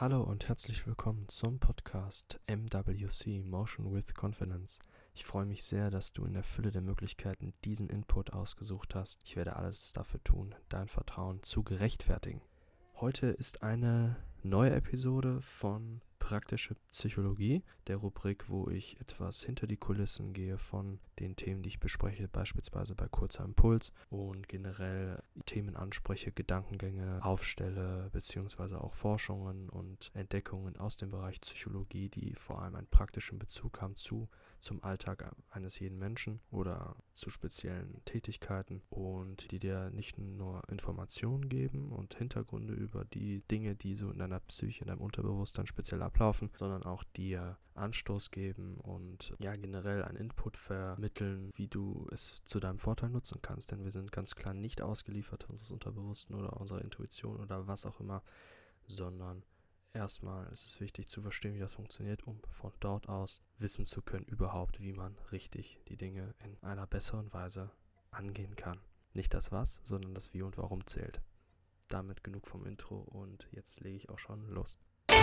Hallo und herzlich willkommen zum Podcast MWC Motion with Confidence. Ich freue mich sehr, dass du in der Fülle der Möglichkeiten diesen Input ausgesucht hast. Ich werde alles dafür tun, dein Vertrauen zu gerechtfertigen. Heute ist eine neue Episode von Praktische Psychologie, der Rubrik, wo ich etwas hinter die Kulissen gehe von den Themen, die ich bespreche, beispielsweise bei Kurzer Impuls und generell Themen anspreche, Gedankengänge aufstelle, beziehungsweise auch Forschungen und Entdeckungen aus dem Bereich Psychologie, die vor allem einen praktischen Bezug haben zu zum Alltag eines jeden Menschen oder zu speziellen Tätigkeiten und die dir nicht nur Informationen geben und Hintergründe über die Dinge, die so in deiner Psyche, in deinem Unterbewusstsein speziell ablaufen, sondern auch dir Anstoß geben und ja generell einen Input vermitteln, wie du es zu deinem Vorteil nutzen kannst. Denn wir sind ganz klar nicht ausgeliefert unseres Unterbewussten oder unserer Intuition oder was auch immer, sondern Erstmal ist es wichtig zu verstehen, wie das funktioniert, um von dort aus wissen zu können, überhaupt, wie man richtig die Dinge in einer besseren Weise angehen kann. Nicht das Was, sondern das Wie und Warum zählt. Damit genug vom Intro und jetzt lege ich auch schon los. Und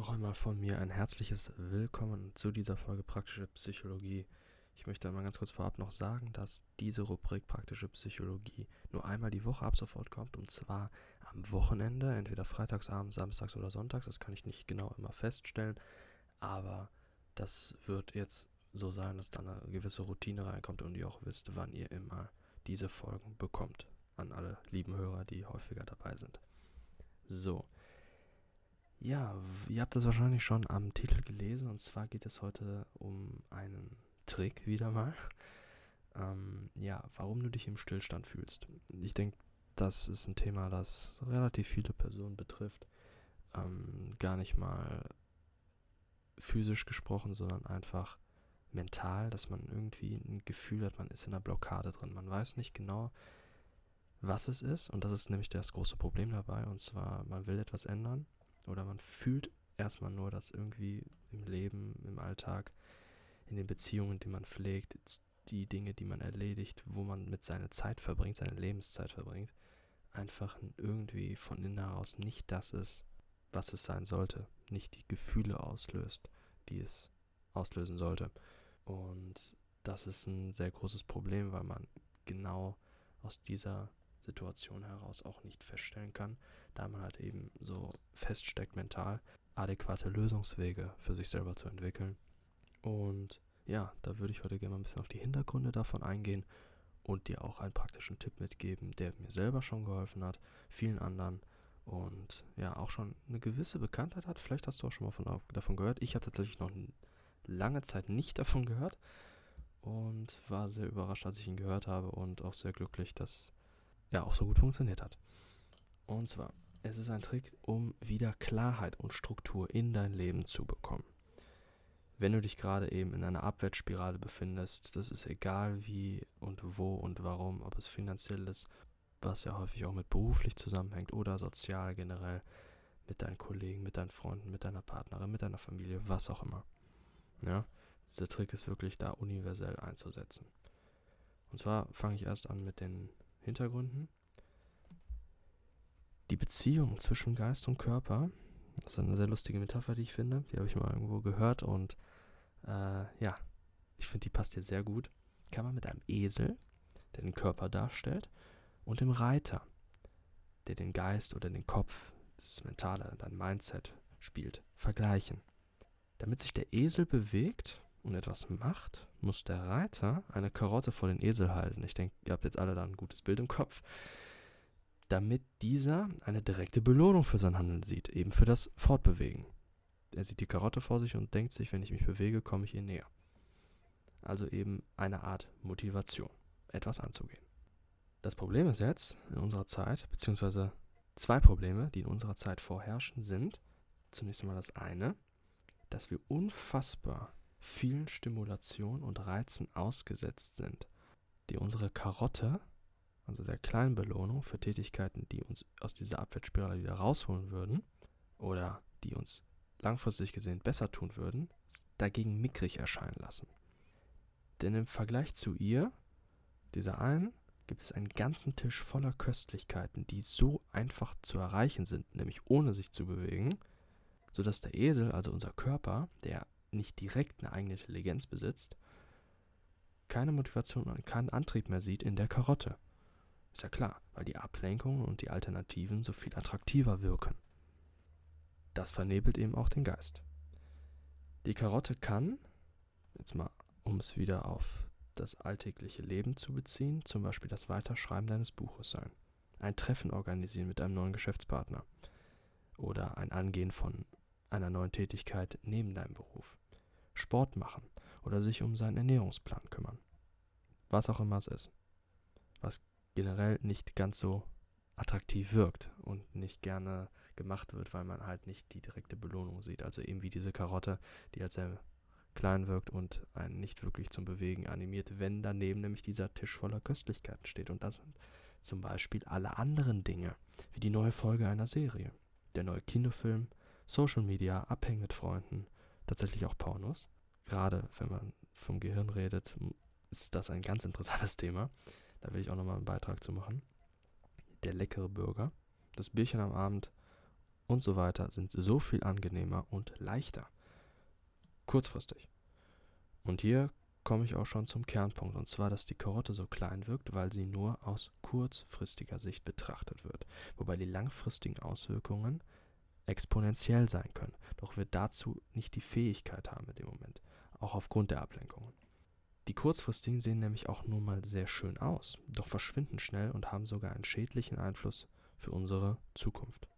noch einmal von mir ein herzliches Willkommen zu dieser Folge Praktische Psychologie. Ich möchte einmal ganz kurz vorab noch sagen, dass diese Rubrik Praktische Psychologie nur einmal die Woche ab sofort kommt und zwar am Wochenende, entweder freitagsabends, samstags oder sonntags. Das kann ich nicht genau immer feststellen, aber das wird jetzt so sein, dass da eine gewisse Routine reinkommt und ihr auch wisst, wann ihr immer diese Folgen bekommt. An alle lieben Hörer, die häufiger dabei sind. So. Ja, ihr habt es wahrscheinlich schon am Titel gelesen und zwar geht es heute um einen Trick wieder mal. Ähm, ja, warum du dich im Stillstand fühlst. Ich denke, das ist ein Thema, das relativ viele Personen betrifft. Ähm, gar nicht mal physisch gesprochen, sondern einfach mental, dass man irgendwie ein Gefühl hat, man ist in einer Blockade drin. Man weiß nicht genau, was es ist und das ist nämlich das große Problem dabei und zwar, man will etwas ändern oder man fühlt erstmal nur, dass irgendwie im Leben, im Alltag, in den Beziehungen, die man pflegt, die Dinge, die man erledigt, wo man mit seiner Zeit verbringt, seine Lebenszeit verbringt, einfach irgendwie von innen heraus nicht das ist, was es sein sollte, nicht die Gefühle auslöst, die es auslösen sollte. Und das ist ein sehr großes Problem, weil man genau aus dieser Situation heraus auch nicht feststellen kann, da man halt eben so feststeckt mental, adäquate Lösungswege für sich selber zu entwickeln. Und ja, da würde ich heute gerne mal ein bisschen auf die Hintergründe davon eingehen und dir auch einen praktischen Tipp mitgeben, der mir selber schon geholfen hat, vielen anderen und ja, auch schon eine gewisse Bekanntheit hat. Vielleicht hast du auch schon mal von, davon gehört. Ich habe tatsächlich noch lange Zeit nicht davon gehört und war sehr überrascht, als ich ihn gehört habe und auch sehr glücklich, dass ja auch so gut funktioniert hat. Und zwar, es ist ein Trick, um wieder Klarheit und Struktur in dein Leben zu bekommen. Wenn du dich gerade eben in einer Abwärtsspirale befindest, das ist egal wie und wo und warum, ob es finanziell ist, was ja häufig auch mit beruflich zusammenhängt oder sozial generell mit deinen Kollegen, mit deinen Freunden, mit deiner Partnerin, mit deiner Familie, was auch immer. Ja, dieser Trick ist wirklich da universell einzusetzen. Und zwar fange ich erst an mit den Hintergründen. Die Beziehung zwischen Geist und Körper, das ist eine sehr lustige Metapher, die ich finde. Die habe ich mal irgendwo gehört und äh, ja, ich finde, die passt hier sehr gut. Kann man mit einem Esel, der den Körper darstellt, und dem Reiter, der den Geist oder den Kopf, das Mentale, dein Mindset spielt, vergleichen. Damit sich der Esel bewegt, und etwas macht, muss der Reiter eine Karotte vor den Esel halten. Ich denke, ihr habt jetzt alle da ein gutes Bild im Kopf. Damit dieser eine direkte Belohnung für sein Handeln sieht, eben für das Fortbewegen. Er sieht die Karotte vor sich und denkt sich, wenn ich mich bewege, komme ich ihr näher. Also eben eine Art Motivation, etwas anzugehen. Das Problem ist jetzt in unserer Zeit, beziehungsweise zwei Probleme, die in unserer Zeit vorherrschen, sind zunächst einmal das eine, dass wir unfassbar vielen Stimulationen und Reizen ausgesetzt sind, die unsere Karotte, also der kleinen Belohnung für Tätigkeiten, die uns aus dieser Abwärtsspirale wieder rausholen würden oder die uns langfristig gesehen besser tun würden, dagegen mickrig erscheinen lassen. Denn im Vergleich zu ihr, dieser einen, gibt es einen ganzen Tisch voller Köstlichkeiten, die so einfach zu erreichen sind, nämlich ohne sich zu bewegen, sodass der Esel, also unser Körper, der nicht direkt eine eigene Intelligenz besitzt, keine Motivation und keinen Antrieb mehr sieht in der Karotte. Ist ja klar, weil die Ablenkungen und die Alternativen so viel attraktiver wirken. Das vernebelt eben auch den Geist. Die Karotte kann, jetzt mal um es wieder auf das alltägliche Leben zu beziehen, zum Beispiel das Weiterschreiben deines Buches sein, ein Treffen organisieren mit einem neuen Geschäftspartner oder ein Angehen von einer neuen Tätigkeit neben deinem Beruf, Sport machen oder sich um seinen Ernährungsplan kümmern. Was auch immer es ist. Was generell nicht ganz so attraktiv wirkt und nicht gerne gemacht wird, weil man halt nicht die direkte Belohnung sieht. Also eben wie diese Karotte, die halt sehr klein wirkt und einen nicht wirklich zum Bewegen animiert, wenn daneben nämlich dieser Tisch voller Köstlichkeiten steht. Und das sind zum Beispiel alle anderen Dinge, wie die neue Folge einer Serie, der neue Kinofilm, Social Media, Abhängen mit Freunden, tatsächlich auch Pornos. Gerade wenn man vom Gehirn redet, ist das ein ganz interessantes Thema. Da will ich auch nochmal einen Beitrag zu machen. Der leckere Burger, das Bierchen am Abend und so weiter sind so viel angenehmer und leichter. Kurzfristig. Und hier komme ich auch schon zum Kernpunkt, und zwar, dass die Karotte so klein wirkt, weil sie nur aus kurzfristiger Sicht betrachtet wird, wobei die langfristigen Auswirkungen exponentiell sein können, doch wir dazu nicht die Fähigkeit haben in dem Moment, auch aufgrund der Ablenkungen. Die kurzfristigen sehen nämlich auch nur mal sehr schön aus, doch verschwinden schnell und haben sogar einen schädlichen Einfluss für unsere Zukunft.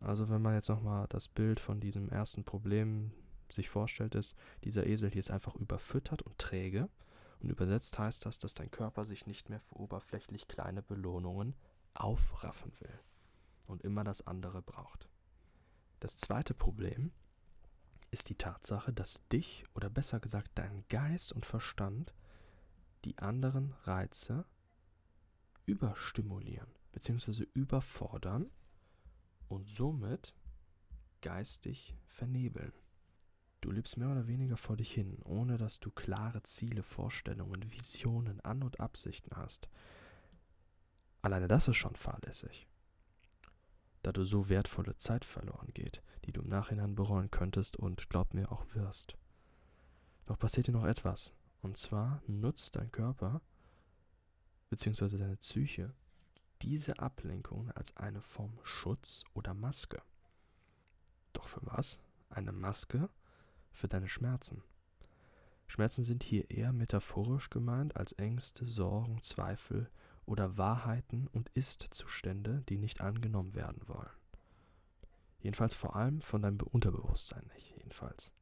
Also wenn man jetzt nochmal das Bild von diesem ersten Problem sich vorstellt, ist, dieser Esel hier ist einfach überfüttert und träge. Und übersetzt heißt das, dass dein Körper sich nicht mehr für oberflächlich kleine Belohnungen aufraffen will und immer das andere braucht. Das zweite Problem ist die Tatsache, dass dich oder besser gesagt dein Geist und Verstand die anderen Reize überstimulieren bzw. überfordern und somit geistig vernebeln. Du lebst mehr oder weniger vor dich hin, ohne dass du klare Ziele, Vorstellungen, Visionen, An- und Absichten hast. Alleine das ist schon fahrlässig da du so wertvolle Zeit verloren geht, die du im Nachhinein bereuen könntest und glaub mir auch wirst. Doch passiert dir noch etwas, und zwar nutzt dein Körper bzw. deine Psyche diese Ablenkung als eine Form Schutz oder Maske. Doch für was? Eine Maske für deine Schmerzen. Schmerzen sind hier eher metaphorisch gemeint als Ängste, Sorgen, Zweifel, oder Wahrheiten und Ist-Zustände, die nicht angenommen werden wollen. Jedenfalls vor allem von deinem Unterbewusstsein nicht, jedenfalls.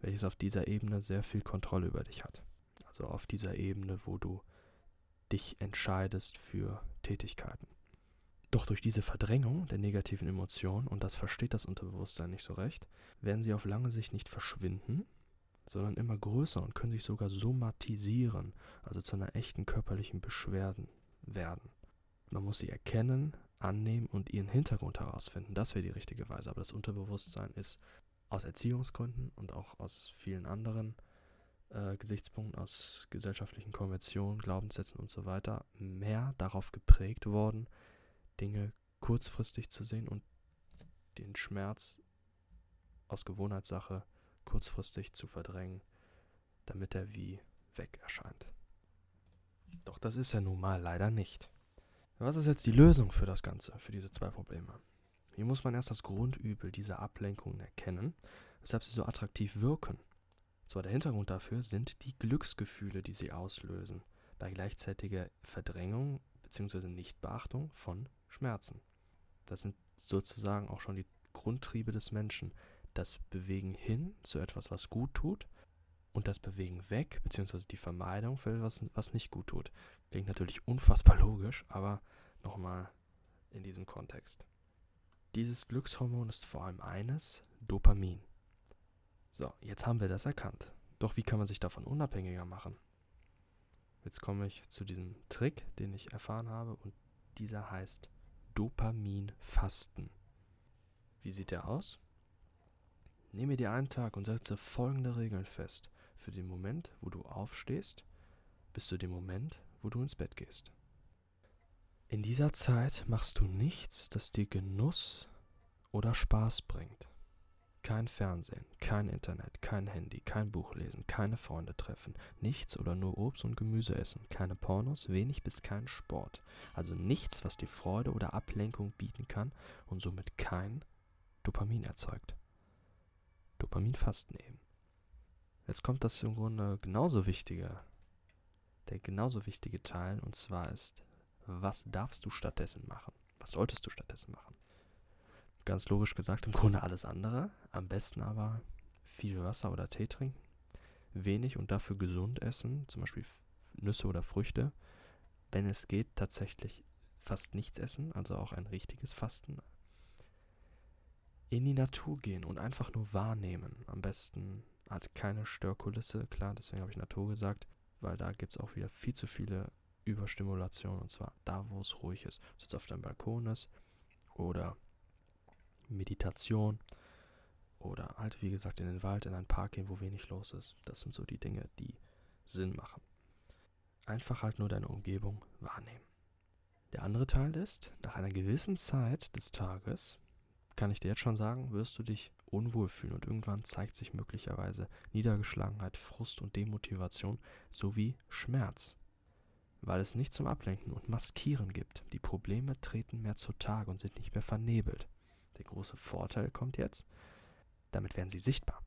Welches auf dieser Ebene sehr viel Kontrolle über dich hat. Also auf dieser Ebene, wo du dich entscheidest für Tätigkeiten. Doch durch diese Verdrängung der negativen Emotionen, und das versteht das Unterbewusstsein nicht so recht, werden sie auf lange Sicht nicht verschwinden, sondern immer größer und können sich sogar somatisieren, also zu einer echten körperlichen Beschwerden werden. Man muss sie erkennen, annehmen und ihren Hintergrund herausfinden. Das wäre die richtige Weise. Aber das Unterbewusstsein ist aus Erziehungsgründen und auch aus vielen anderen äh, Gesichtspunkten, aus gesellschaftlichen Konventionen, Glaubenssätzen und so weiter, mehr darauf geprägt worden, Dinge kurzfristig zu sehen und den Schmerz aus Gewohnheitssache kurzfristig zu verdrängen, damit er wie weg erscheint. Doch das ist ja nun mal leider nicht. Was ist jetzt die Lösung für das Ganze, für diese zwei Probleme? Hier muss man erst das Grundübel dieser Ablenkungen erkennen, weshalb sie so attraktiv wirken. Zwar der Hintergrund dafür sind die Glücksgefühle, die sie auslösen, bei gleichzeitiger Verdrängung bzw. Nichtbeachtung von Schmerzen. Das sind sozusagen auch schon die Grundtriebe des Menschen, das Bewegen hin zu etwas, was gut tut und das Bewegen weg, beziehungsweise die Vermeidung für etwas, was nicht gut tut. Klingt natürlich unfassbar logisch, aber nochmal in diesem Kontext. Dieses Glückshormon ist vor allem eines, Dopamin. So, jetzt haben wir das erkannt. Doch wie kann man sich davon unabhängiger machen? Jetzt komme ich zu diesem Trick, den ich erfahren habe, und dieser heißt Dopaminfasten. Wie sieht der aus? Nehme dir einen Tag und setze folgende Regeln fest für den Moment, wo du aufstehst, bis zu dem Moment, wo du ins Bett gehst. In dieser Zeit machst du nichts, das dir Genuss oder Spaß bringt. Kein Fernsehen, kein Internet, kein Handy, kein Buch lesen, keine Freunde treffen, nichts oder nur Obst und Gemüse essen, keine Pornos, wenig bis kein Sport. Also nichts, was dir Freude oder Ablenkung bieten kann und somit kein Dopamin erzeugt. Dopaminfasten eben. Jetzt kommt das im Grunde genauso wichtige, der genauso wichtige Teil, und zwar ist, was darfst du stattdessen machen? Was solltest du stattdessen machen? Ganz logisch gesagt, im Grunde alles andere. Am besten aber viel Wasser oder Tee trinken, wenig und dafür gesund essen, zum Beispiel Nüsse oder Früchte. Wenn es geht, tatsächlich fast nichts essen, also auch ein richtiges Fasten. In die Natur gehen und einfach nur wahrnehmen. Am besten hat keine Störkulisse, klar, deswegen habe ich Natur gesagt, weil da gibt es auch wieder viel zu viele Überstimulationen und zwar da, wo es ruhig ist. Ob es auf deinem Balkon ist oder Meditation oder halt, wie gesagt, in den Wald, in einen Park gehen, wo wenig los ist. Das sind so die Dinge, die Sinn machen. Einfach halt nur deine Umgebung wahrnehmen. Der andere Teil ist, nach einer gewissen Zeit des Tages, kann ich dir jetzt schon sagen, wirst du dich unwohl fühlen und irgendwann zeigt sich möglicherweise Niedergeschlagenheit, Frust und Demotivation sowie Schmerz. Weil es nicht zum Ablenken und Maskieren gibt. Die Probleme treten mehr zutage und sind nicht mehr vernebelt. Der große Vorteil kommt jetzt, damit werden sie sichtbar.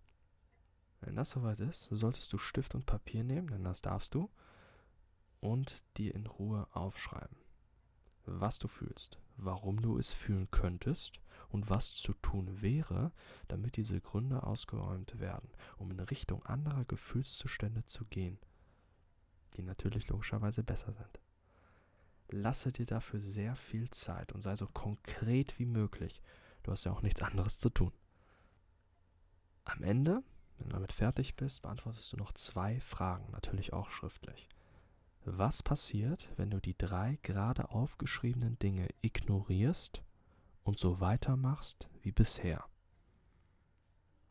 Wenn das soweit ist, solltest du Stift und Papier nehmen, denn das darfst du, und dir in Ruhe aufschreiben, was du fühlst, warum du es fühlen könntest und was zu tun wäre, damit diese Gründe ausgeräumt werden, um in Richtung anderer Gefühlszustände zu gehen, die natürlich logischerweise besser sind. Lasse dir dafür sehr viel Zeit und sei so konkret wie möglich Du hast ja auch nichts anderes zu tun. Am Ende, wenn du damit fertig bist, beantwortest du noch zwei Fragen, natürlich auch schriftlich. Was passiert, wenn du die drei gerade aufgeschriebenen Dinge ignorierst und so weitermachst wie bisher?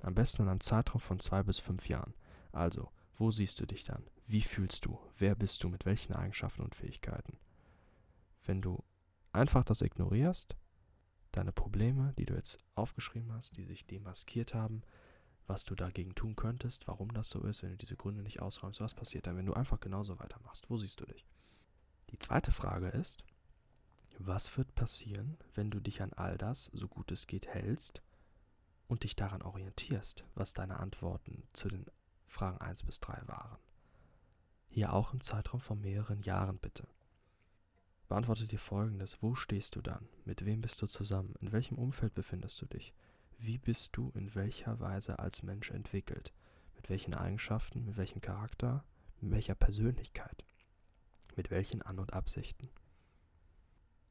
Am besten in einem Zeitraum von zwei bis fünf Jahren. Also, wo siehst du dich dann? Wie fühlst du? Wer bist du? Mit welchen Eigenschaften und Fähigkeiten? Wenn du einfach das ignorierst, deine Probleme, die du jetzt aufgeschrieben hast, die sich demaskiert haben, was du dagegen tun könntest, warum das so ist, wenn du diese Gründe nicht ausräumst, was passiert dann, wenn du einfach genauso weitermachst? Wo siehst du dich? Die zweite Frage ist, was wird passieren, wenn du dich an all das, so gut es geht, hältst und dich daran orientierst, was deine Antworten zu den Fragen 1 bis 3 waren? Hier auch im Zeitraum von mehreren Jahren bitte. Beantworte dir folgendes: Wo stehst du dann? Mit wem bist du zusammen? In welchem Umfeld befindest du dich? Wie bist du in welcher Weise als Mensch entwickelt? Mit welchen Eigenschaften, mit welchem Charakter, mit welcher Persönlichkeit? Mit welchen An- und Absichten?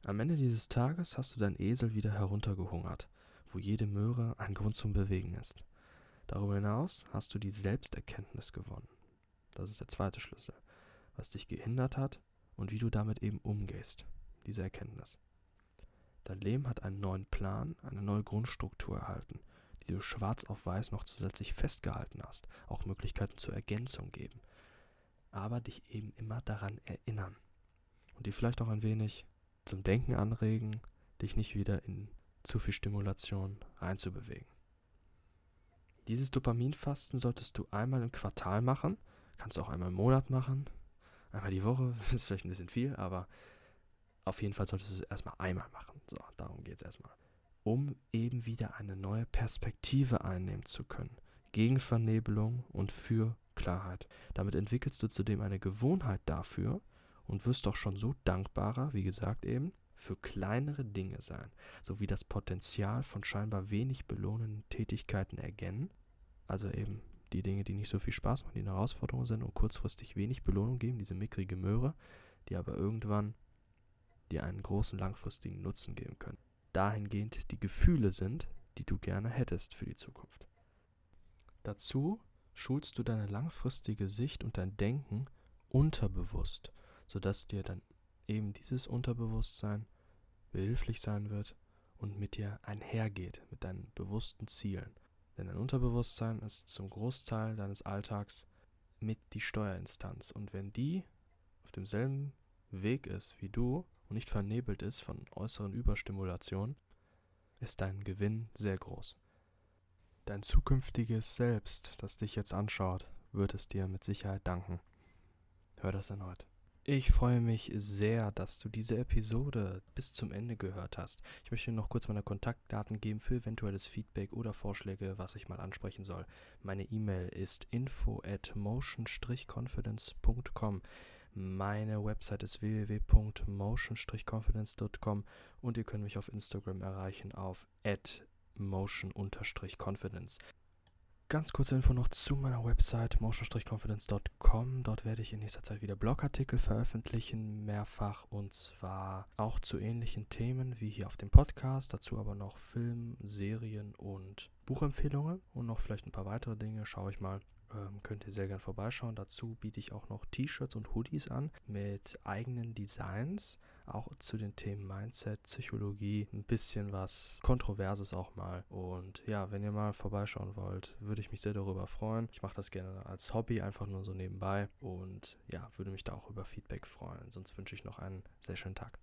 Am Ende dieses Tages hast du dein Esel wieder heruntergehungert, wo jede Möhre ein Grund zum Bewegen ist. Darüber hinaus hast du die Selbsterkenntnis gewonnen. Das ist der zweite Schlüssel. Was dich gehindert hat, und wie du damit eben umgehst, diese Erkenntnis. Dein Leben hat einen neuen Plan, eine neue Grundstruktur erhalten, die du schwarz auf weiß noch zusätzlich festgehalten hast, auch Möglichkeiten zur Ergänzung geben, aber dich eben immer daran erinnern und dir vielleicht auch ein wenig zum Denken anregen, dich nicht wieder in zu viel Stimulation reinzubewegen. Dieses Dopaminfasten solltest du einmal im Quartal machen, kannst auch einmal im Monat machen, einmal die Woche, ist vielleicht ein bisschen viel, aber auf jeden Fall solltest du es erstmal einmal machen. So, darum geht es erstmal. Um eben wieder eine neue Perspektive einnehmen zu können. Gegen Vernebelung und für Klarheit. Damit entwickelst du zudem eine Gewohnheit dafür und wirst doch schon so dankbarer, wie gesagt eben, für kleinere Dinge sein, sowie das Potenzial von scheinbar wenig belohnenden Tätigkeiten erkennen, also eben die Dinge, die nicht so viel Spaß machen, die eine Herausforderung sind und kurzfristig wenig Belohnung geben, diese mickrige Möhre, die aber irgendwann dir einen großen langfristigen Nutzen geben können. Dahingehend die Gefühle sind, die du gerne hättest für die Zukunft. Dazu schulst du deine langfristige Sicht und dein Denken unterbewusst, sodass dir dann eben dieses Unterbewusstsein behilflich sein wird und mit dir einhergeht, mit deinen bewussten Zielen. Denn dein Unterbewusstsein ist zum Großteil deines Alltags mit die Steuerinstanz. Und wenn die auf demselben Weg ist wie du und nicht vernebelt ist von äußeren Überstimulationen, ist dein Gewinn sehr groß. Dein zukünftiges Selbst, das dich jetzt anschaut, wird es dir mit Sicherheit danken. Hör das erneut. Ich freue mich sehr, dass du diese Episode bis zum Ende gehört hast. Ich möchte noch kurz meine Kontaktdaten geben für eventuelles Feedback oder Vorschläge, was ich mal ansprechen soll. Meine E-Mail ist info at motion-confidence.com. Meine Website ist www.motion-confidence.com und ihr könnt mich auf Instagram erreichen auf motion-confidence. Ganz kurze Info noch zu meiner Website motion-confidence.com. Dort werde ich in nächster Zeit wieder Blogartikel veröffentlichen, mehrfach und zwar auch zu ähnlichen Themen wie hier auf dem Podcast. Dazu aber noch Film, Serien und Buchempfehlungen und noch vielleicht ein paar weitere Dinge. Schaue ich mal. Ähm, könnt ihr sehr gern vorbeischauen. Dazu biete ich auch noch T-Shirts und Hoodies an mit eigenen Designs auch zu den Themen Mindset, Psychologie, ein bisschen was Kontroverses auch mal. Und ja, wenn ihr mal vorbeischauen wollt, würde ich mich sehr darüber freuen. Ich mache das gerne als Hobby, einfach nur so nebenbei. Und ja, würde mich da auch über Feedback freuen. Sonst wünsche ich noch einen sehr schönen Tag.